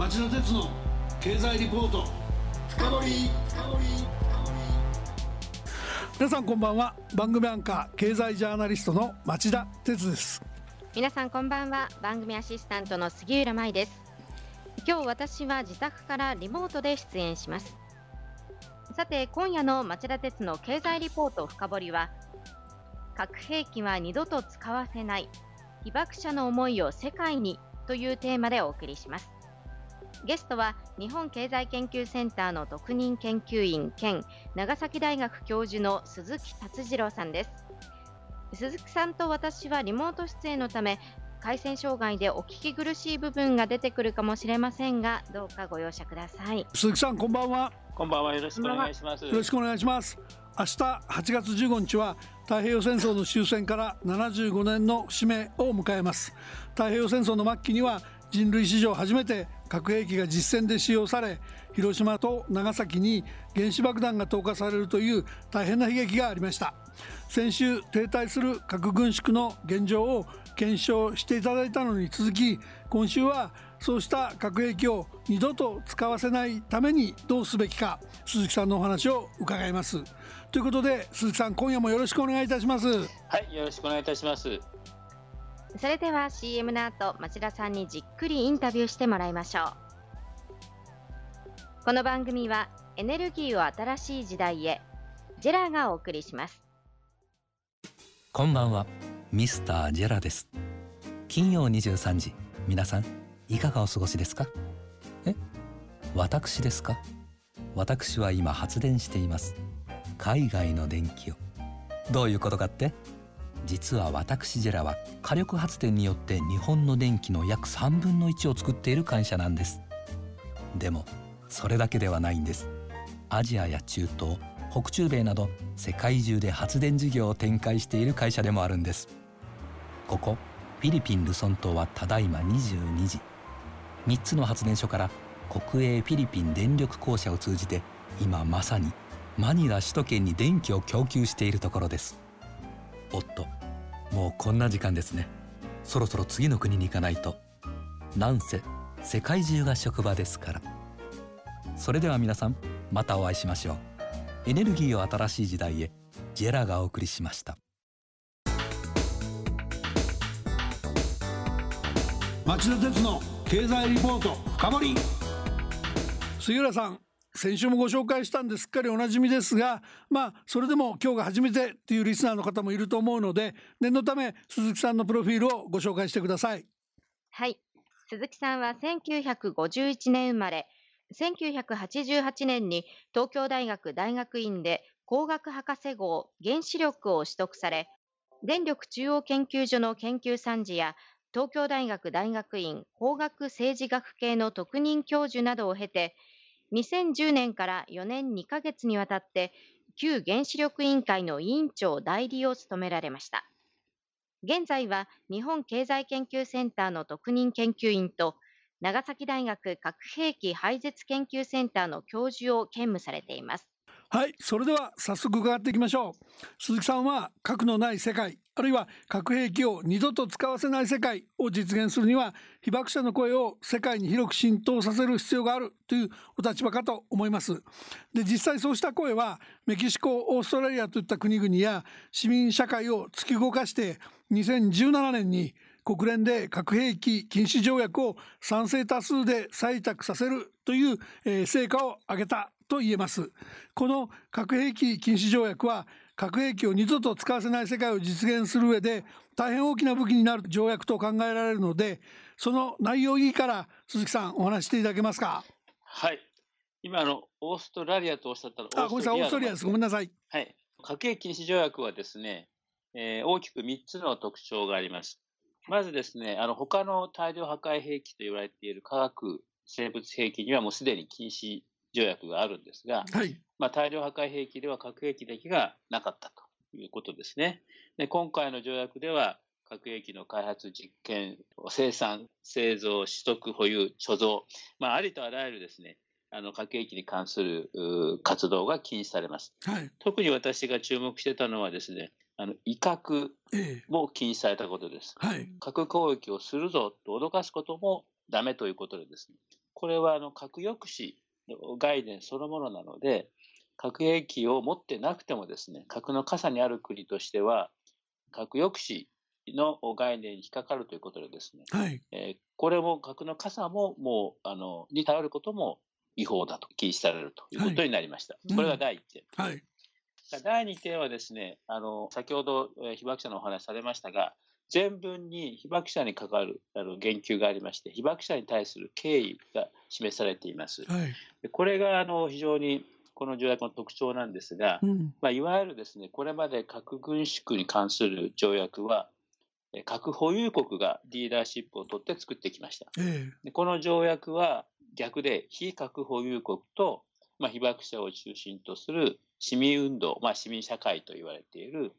町田鉄の経済リポート。深掘皆さんこんばんは。番組アンカー経済ジャーナリストの町田鉄です。皆さんこんばんは。番組アシスタントの杉浦舞です。今日私は自宅からリモートで出演します。さて今夜の町田鉄の経済リポート深掘りは核兵器は二度と使わせない被爆者の思いを世界にというテーマでお送りしますゲストは日本経済研究センターの特任研究員兼長崎大学教授の鈴木達次郎さんです。鈴木さんと私はリモート出演のため回線障害でお聞き苦しい部分が出てくるかもしれませんがどうかご容赦ください。鈴木さんこんばんは。こんばんは。よろしくお願いします。よろしくお願いします。明日8月15日は太平洋戦争の終戦から75年の節目を迎えます。太平洋戦争の末期には人類史上初めて核兵器が実戦で使用され広島と長崎に原子爆弾が投下されるという大変な悲劇がありました。先週停滞する核軍縮の現状を検証していただいたのに続き今週はそうした核兵器を二度と使わせないためにどうすべきか鈴木さんのお話を伺います。ということで鈴木さん今夜もよろしくお願いいたします。はいよろしくお願いいたします。それでは CM の後町田さんにじっくりインタビューしてもらいましょう。この番組はエネルギーを新しい時代へジェラがお送りします。こんばんはミスタージェラです。金曜23時皆さんいかがお過ごしですか？え？私ですか？私は今発電しています。海外の電気を。どういうことかって？実は私ジェラは火力発電によって日本の電気の約3分の1を作っている会社なんです。でもそれだけではないんです。アジアや中東北中米など世界中で発電事業を展開している会社でもあるんです。ここフィリピン・ルソン島はただいま22時3つの発電所から国営フィリピン電力公社を通じて今まさにマニラ首都圏に電気を供給しているところです。おっともうこんな時間ですね。そろそろ次の国に行かないと。なんせ世界中が職場ですから。それでは皆さんまたお会いしましょう。エネルギーを新しい時代へジェラがお送りしました。町田鉄の経済リポート深掘り。杉浦さん。先週もご紹介したんですっかりおなじみですがまあそれでも今日が初めてというリスナーの方もいると思うので念のため鈴木さんのプロフィールをご紹介してください。はい。鈴木さんは1951年生まれ1988年に東京大学大学院で工学博士号原子力を取得され電力中央研究所の研究参事や東京大学大学院工学政治学系の特任教授などを経て2010年から4年2ヶ月にわたって旧原子力委員会の委員長代理を務められました。現在は日本経済研究センターの特任研究員と長崎大学核兵器廃絶研究センターの教授を兼務されています。はいそれでは早速伺っていきましょう。鈴木さんは核のない世界あるいは核兵器を二度と使わせない世界を実現するには被爆者の声を世界に広く浸透させる必要があるというお立場かと思います。で実際そうした声はメキシコオーストラリアといった国々や市民社会を突き動かして2017年に国連で核兵器禁止条約を賛成多数で採択させるという、成果を上げたと言えます。この核兵器禁止条約は核兵器を二度と使わせない世界を実現する上で大変大きな武器になる条約と考えられるのでその内容いいから鈴木さんお話していただけますか？はい。今のオーストラリアとおっしゃったのあごめんなさいオーストラリアです。ごめんなさい。はい。核兵器禁止条約はですね、えー、大きく3つの特徴があります。まずですねあの他の大量破壊兵器と言われている化学生物兵器にはもうすでに禁止条約があるんですが、はい、まあ、大量破壊兵器では核兵器だけがなかったということですね。で今回の条約では核兵器の開発、実験、生産、製造、取得、保有、貯蔵、まあ、ありとあらゆるですね、あの核兵器に関する活動が禁止されます、はい、特に私が注目してたのはですね、あの威嚇も禁止されたことです、はい、核攻撃をするぞと脅かすこともダメということでですね、これはあの核抑止の概念そのものなので、核兵器を持ってなくてもですね、核の傘にある国としては、核抑止の概念に引っかかるということでですね、はい。えーこれも核の傘ももう、あの、に頼ることも違法だと、禁止されるということになりました。うんこれが第1点。はい。第2点はですね、あの、先ほど、えー被爆者のお話されましたが、全文に被爆者に関わるあの言及がありまして、被爆者に対する敬意が示されています。はい。でこれがあの非常にこの条約の特徴なんですが、うん。まあ、いわゆるですね、これまで核軍縮に関する条約は、え核保有国がリーダーシップを取って作ってきました。えでこの条約は逆で非核保有国と、まあ、被爆者を中心とする市民運動、まあ、市民社会と言われている、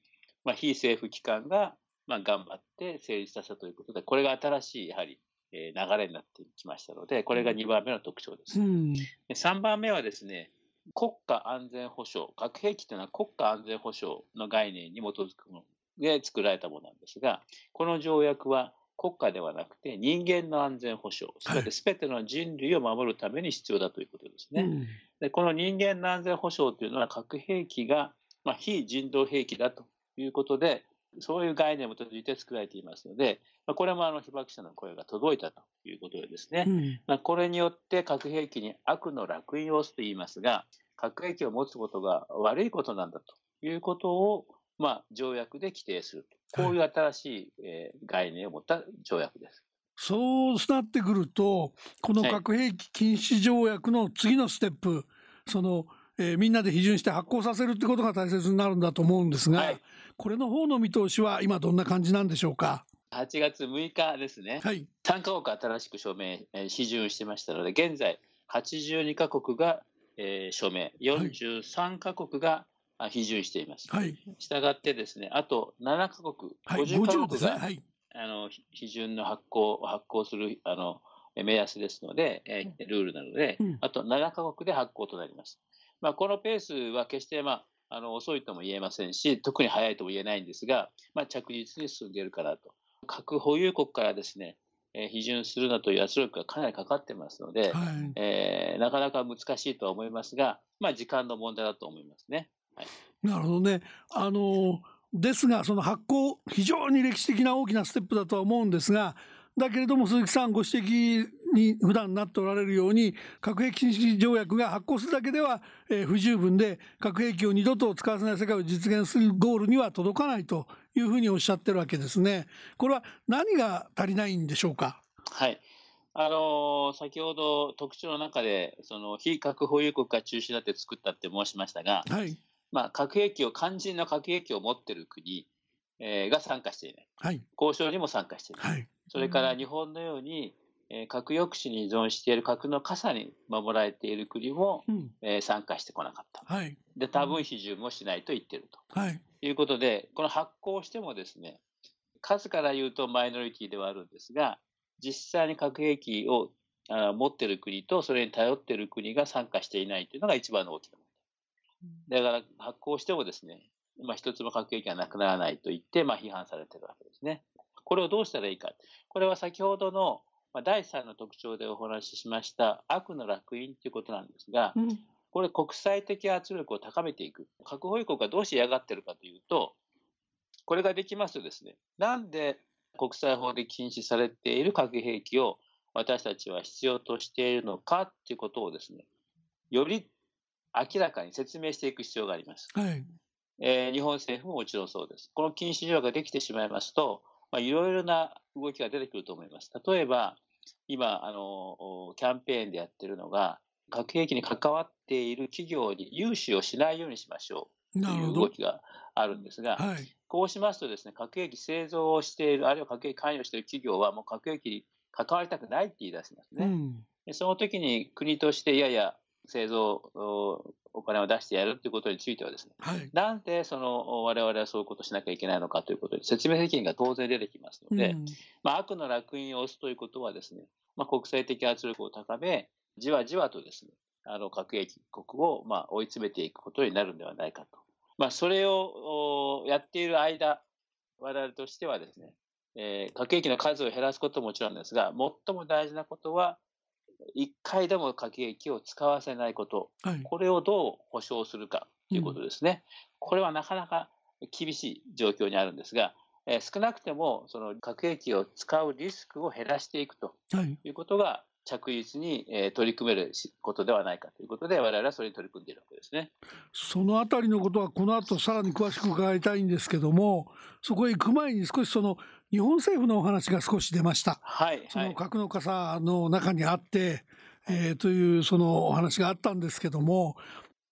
まあ、非政府機関が、まあ、頑張って成立させたということで、これが新しいやはり、えー流れになってきましたので、これが2番目の特徴ですえ。う。ん。で3番目はですね、国家安全保障、核兵器というのは国家安全保障の概念に基づくもので作られたものなんですが、この条約は国家ではなくて人間の安全保障、すべて全ての人類を守るために必要だということですね。うんでこの人間の安全保障というのは核兵器が、まあ、非人道兵器だということで、そういう概念に基づいて作られていますので、まあ、これもあの被爆者の声が届いたということでですね、うん。まあ、これによって核兵器に悪の烙印を押すと言いますが、核兵器を持つことが悪いことなんだということを、まあ、条約で規定すると。こういう新しい、えー概念を持った条約です。そうなってくると、このはい核兵器禁止条約の次のステップ、その、えーみんなで批准して発行させるってことが大切になるんだと思うんですが、はいこれの方の見通しは今どんな感じなんでしょうか？8月6日ですね、はい。3カ国新しく署名、えー批准してましたので、現在82カ国が、えー署名、43カ国があ批准しています。はい。したがってですね、あと7カ国、はい。50カ50で国すね。がはい。あのひ批准の発行発行するあのえ目安ですので、えールールなので、うんあと7カ国で発行となります。まあ、このペースは決して、まあ、あの遅いとも言えませんし、特に早いとも言えないんですが、まあ、着実に進んでいるかなと。核保有国からですね、えー批准するなという圧力がかなりかかってますので、はい。えーなかなか難しいとは思いますが、まあ、時間の問題だと思いますね。なるほどね。あのですが、その発行、非常に歴史的な大きなステップだとは思うんですが、だけれども鈴木さんご指摘に普段なっておられるように、核兵器禁止条約が発行するだけでは、えー不十分で、核兵器を二度と使わせない世界を実現するゴールには届かないというふうにおっしゃってるわけですね。これは何が足りないんでしょうか？はい。あのー先ほど特徴の中で、その非核保有国が中心になって作ったって申しましたが、はい。まあ、核兵器を、肝心の核兵器を持っている国、えーが参加していない。はい。交渉にも参加していない。はい。それから日本のように、えー核抑止に依存している核の傘に守られている国も、うん。えー参加してこなかった。はい。で、多分批准もしないと言っていると。はい。いうことで、この発行してもですね、数から言うとマイノリティではあるんですが、実際に核兵器をあ持っている国とそれに頼っている国が参加していないというのが一番の大きな問題。だから発行してもですね、まあ、一つも核兵器がなくならないと言って、まあ、批判されているわけですね。これをどうしたらいいか。これは先ほどの、まあ、第3の特徴でお話ししました悪の烙印ということなんですが、うん。これ国際的圧力を高めていく。核保有国がどうして嫌がってるかというと、これができますとですね、なんで国際法で禁止されている核兵器を私たちは必要としているのかっていうことをですね、より明らかに説明していく必要があります。はい。えー日本政府ももちろんそうです。この禁止条約ができてしまいますと、まあ、いろいろな動きが出てくると思います。例えば、今、あの、おキャンペーンでやってるのが、核兵器に関わっている企業に融資をしないようにしましょうという。動きがあるんですが、はい。こうしますとですね、核兵器製造をしている、あるいは核兵器関与している企業はもう核兵器に関わりたくないって言い出しますね。うん。でその時に国として、いやいや、製造おお金を出してやるということについてはですね、はい。なんでその我々はそういうことをしなきゃいけないのかということで、説明責任が当然出てきますので、うんまあ、悪の烙印を押すということはですね、まあ、国際的圧力を高め、じわじわとですね、あの核兵器国をまあ追い詰めていくことになるんではないかと。まあ、それをおやっている間、我々としてはですね、えー核兵器の数を減らすことももちろんですが、最も大事なことは、一回でも核兵器を使わせないこと、はい。これをどう保障するかということですね。これはなかなか厳しい状況にあるんですが、えー少なくてもその核兵器を使うリスクを減らしていくとはい。いうことが着実に、えー取り組めるしことではないかということで、我々はそれに取り組んでいるわけですね。そのあたりのことはこの後さらに詳しく伺いたいんですけども、そこへ行く前に少しその日本政府のお話が少し出ました。はい、そのはい。核の傘の中にあって、えーというそのお話があったんですけども、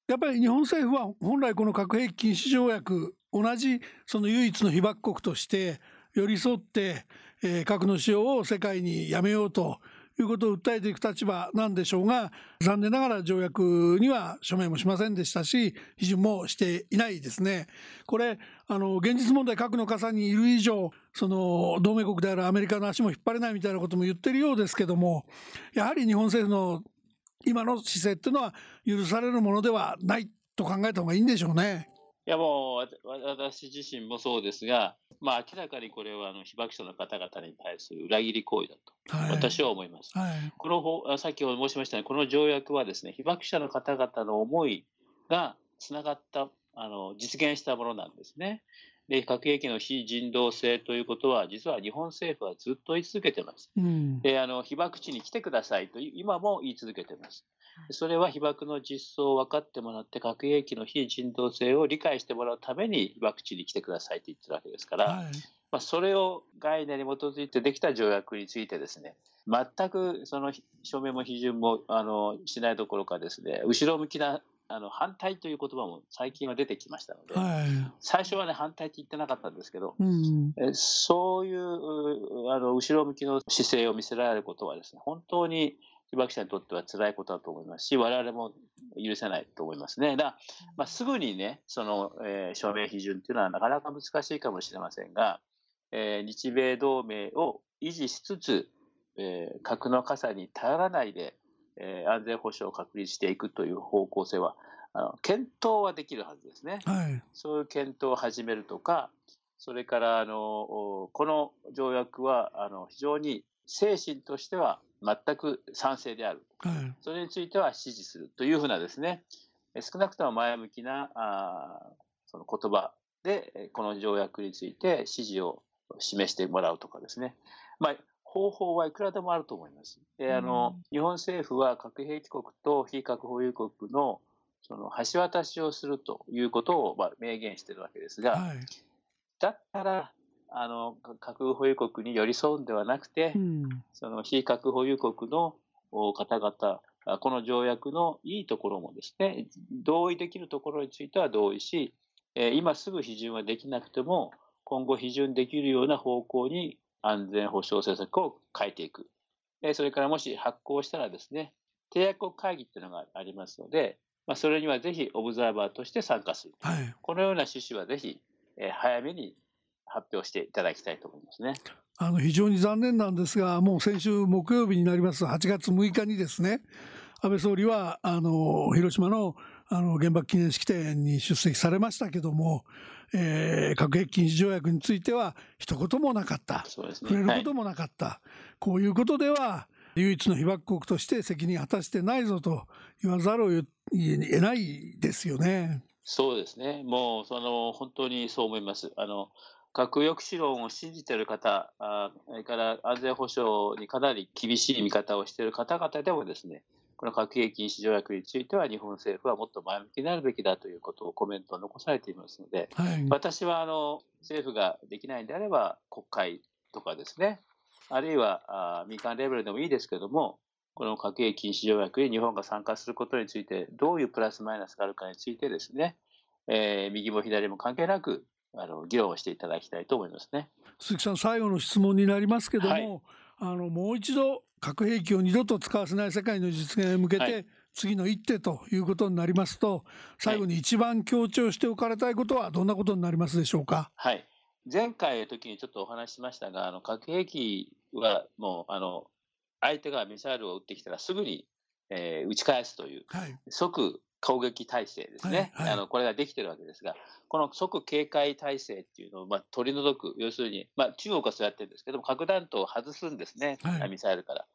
やっぱり日本政府は本来この核兵器禁止条約、同じその唯一の被爆国として寄り添って、えー核の使用を世界にやめようということを訴えていく立場なんでしょうが、残念ながら条約には署名もしませんでしたし、批准もしていないですね。これ、あの、現実問題核の傘にいる以上、その、同盟国であるアメリカの足も引っ張れないみたいなことも言ってるようですけども、やはり日本政府の今の姿勢っていうのは許されるものではないと考えた方がいいんでしょうね。いやもう私自身もそうですが、まあ、明らかにこれはあの被爆者の方々に対する裏切り行為だと、はい。私は思います。はい。この法あさっき申しましたように、この条約はですね、被爆者の方々の思いがつながった、あの実現したものなんですね。で、核兵器の非人道性ということは、実は日本政府はずっと言い続けてます。うん。で、あの被爆地に来てくださいと今も言い続けてます。それは被爆の実相を分かってもらって、核兵器の非人道性を理解してもらうために被爆地に来てくださいと言ってるわけですから、はい。まあ、それを概念に基づいてできた条約についてですね、全くその署名も批准もあのしないどころかですね、後ろ向きなあの反対という言葉も最近は出てきましたので、はい。最初はね、反対って言ってなかったんですけど、うん。えそういううあの後ろ向きの姿勢を見せられることはですね、本当に被爆者にとっては辛いことだと思いますし、我々も許せないと思いますね。だから、まあ、すぐにね、その、えー署名批准っていうのはなかなか難しいかもしれませんが、えー日米同盟を維持しつつ、えー核の傘に頼らないで、えー安全保障を確立していくという方向性は、あの検討はできるはずですね。はい。そういう検討を始めるとか、それからあのおこの条約はあの非常に精神としては全く賛成である、はい。それについては支持するというふうなですね、え少なくとも前向きなあーその言葉で、えこの条約について支持を示してもらうとかですね、まあ、方法はいくらでもあると思います。であの日本政府は核兵器国と非核保有国のその橋渡しをするということを、まあ、明言しているわけですが、はい。だったらあの核保有国に寄り添うんではなくて、うん。その非核保有国のお方々、あこの条約のいいところもですね、同意できるところについては同意し、えー今すぐ批准はできなくても、今後批准できるような方向に安全保障政策を変えていく。えーそれからもし発行したらですね、締約国会議っていうのがありますので、まあ、それにはぜひオブザーバーとして参加する。はい。このような趣旨はぜひ、えー早めに発表していただきたいと思いますね。あの非常に残念なんですが、もう先週木曜日になります8月6日にですね、安倍総理はあの広島のあの原爆記念式典に出席されましたけども、えー核兵器禁止条約については一言もなかった、そうですね。触れるはいこともなかった、こういうことでは、唯一の被爆国として責任を果たしてないぞと言わざるを得得ないですよね。そうですね。もう、その、本当にそう思います。あの、核抑止論を信じている方、あそれから安全保障にかなり厳しい見方をしている方々でもですね、この核兵器禁止条約については日本政府はもっと前向きになるべきだということをコメントを残されていますので、はい、私はあの政府ができないんであれば国会とかですね、あるいはあ民間レベルでもいいですけども、この核兵器禁止条約に日本が参加することについて、どういうプラスマイナスがあるかについてですね、えー右も左も関係なくあの議論をしていただきたいと思いますね。鈴木さん、最後の質問になりますけども、はいあのもう一度、核兵器を二度と使わせない世界の実現へ向けて、はい次の一手ということになりますと、最後に一番強調しておかれたいことは、どんなことになりますでしょうか？はい。前回の時にちょっとお話ししましたが、あの核兵器はもう、あの、相手がミサイルを撃ってきたらすぐに、えー撃ち返すという、はい、即攻撃体制ですね、はいはいあのこれができてるわけですが、この即警戒体制っていうのを、まあ、取り除く、要するに、まあ、中国はそうやってるんですけども、核弾頭を外すんですね、はいミサイルから。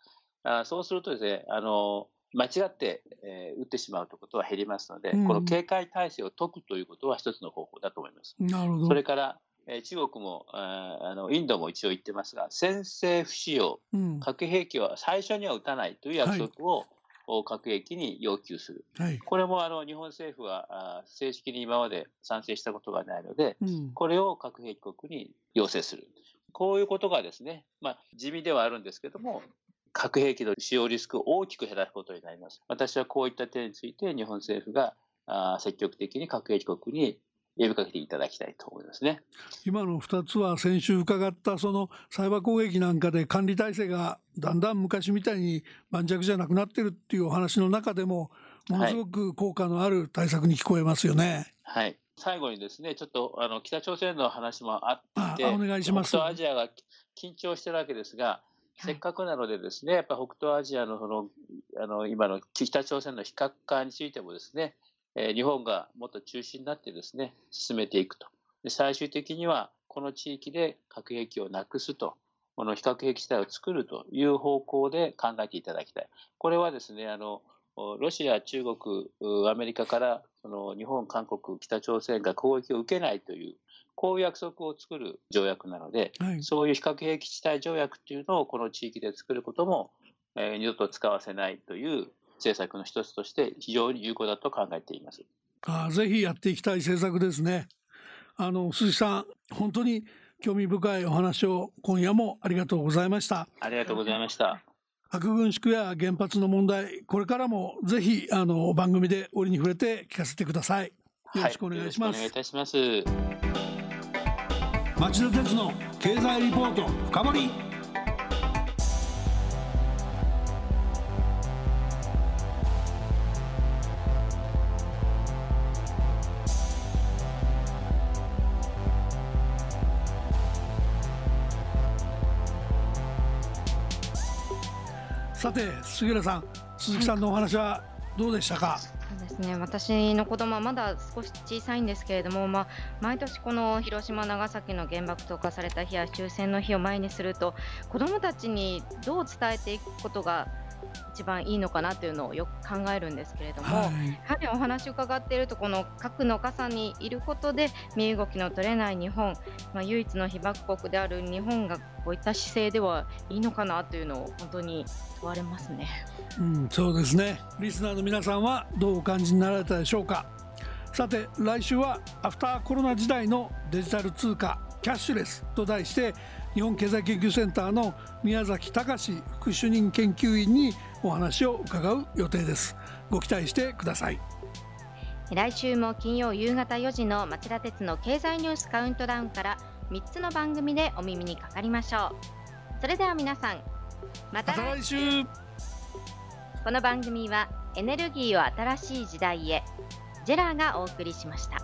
あそうするとですね、あの間違って、えー打ってしまうということは減りますので、うんこの警戒体制を解くということは一つの方法だと思います。なるほど。それから、えー中国もあーあのインドも一応言ってますが、先制不使用、うん。核兵器は最初には撃たないという約束を、お核兵器に要求する。はい。これもあの日本政府は正式に今まで賛成したことがないので、うん。これを核兵器国に要請する。こういうことがですね、まあ、地味ではあるんですけども、核兵器の使用リスクを大きく減らすことになります。私はこういった点について日本政府があー積極的に核兵器国に呼びかけていただきたいと思いますね。今の2つは先週伺ったそのサイバー攻撃なんかで管理体制がだんだん昔みたいに盤石じゃなくなってるっていうお話の中でもものすごく効果のある対策に聞こえますよね。はい。最後にですね、ちょっとあの北朝鮮の話もあって、あお願いします北東アジアが緊張してるわけですが、せっかくなのでですね、やっぱ北東アジアのそのあの今の北朝鮮の非核化についてもですね、えー日本がもっと中心になってですね、進めていくと。で最終的にはこの地域で核兵器をなくすと。この非核兵器地帯を作るという方向で考えていただきたい。これはですね、あの、ロシア、中国、うアメリカからその日本、韓国、北朝鮮が攻撃を受けないという、こういう約束を作る条約なので、はい。そういう非核兵器地帯条約っていうのをこの地域で作ることも、えー二度と使わせないという政策の一つとして非常に有効だと考えています。あぜひやっていきたい政策ですね。あの鈴木さん本当に興味深いお話を今夜もありがとうございました。ありがとうございました。核軍縮や原発の問題これからもぜひあの番組で折に触れて聞かせてください。よろしくお願いします。はよろしくお願いいたします。町田鉄の経済リポート深掘て杉浦さん鈴木さんのお話はどうでしたか、そうですね。私の子供はまだ少し小さいんですけれども、まあ、毎年この広島、長崎の原爆投下された日や終戦の日を前にすると子どもたちにどう伝えていくことが一番いいのかなというのをよく考えるんですけれども、はい。やはりお話を伺っているとこの核の傘にいることで身動きの取れない日本、まあ、唯一の被爆国である日本がこういった姿勢ではいいのかなというのを本当に問われますね。うん、そうですね。リスナーの皆さんはどうお感じになられたでしょうか。さて来週はアフターコロナ時代のデジタル通貨キャッシュレスと題して日本経済研究センターの宮崎隆副主任研究員にお話を伺う予定です。ご期待してください。来週も金曜夕方4時の町田鉄の経済ニュースカウントダウンから3つの番組でお耳にかかりましょう。それでは皆さんまた来週。この番組はエネルギーを新しい時代へジェラーがお送りしました。